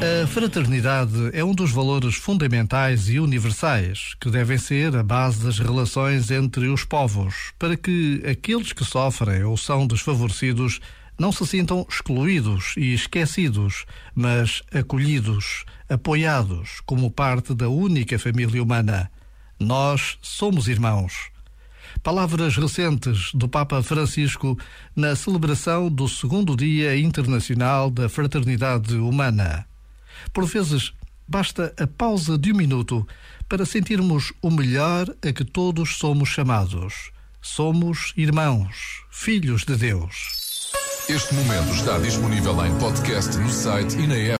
A fraternidade é um dos valores fundamentais e universais que devem ser a base das relações entre os povos, para que aqueles que sofrem ou são desfavorecidos não se sintam excluídos e esquecidos, mas acolhidos, apoiados como parte da única família humana. Nós somos irmãos. Palavras recentes do Papa Francisco na celebração do segundo Dia Internacional da Fraternidade Humana. Por vezes, basta a pausa de um minuto para sentirmos o melhor a que todos somos chamados. Somos irmãos, filhos de Deus. Este momento está disponível em podcast no site e na app.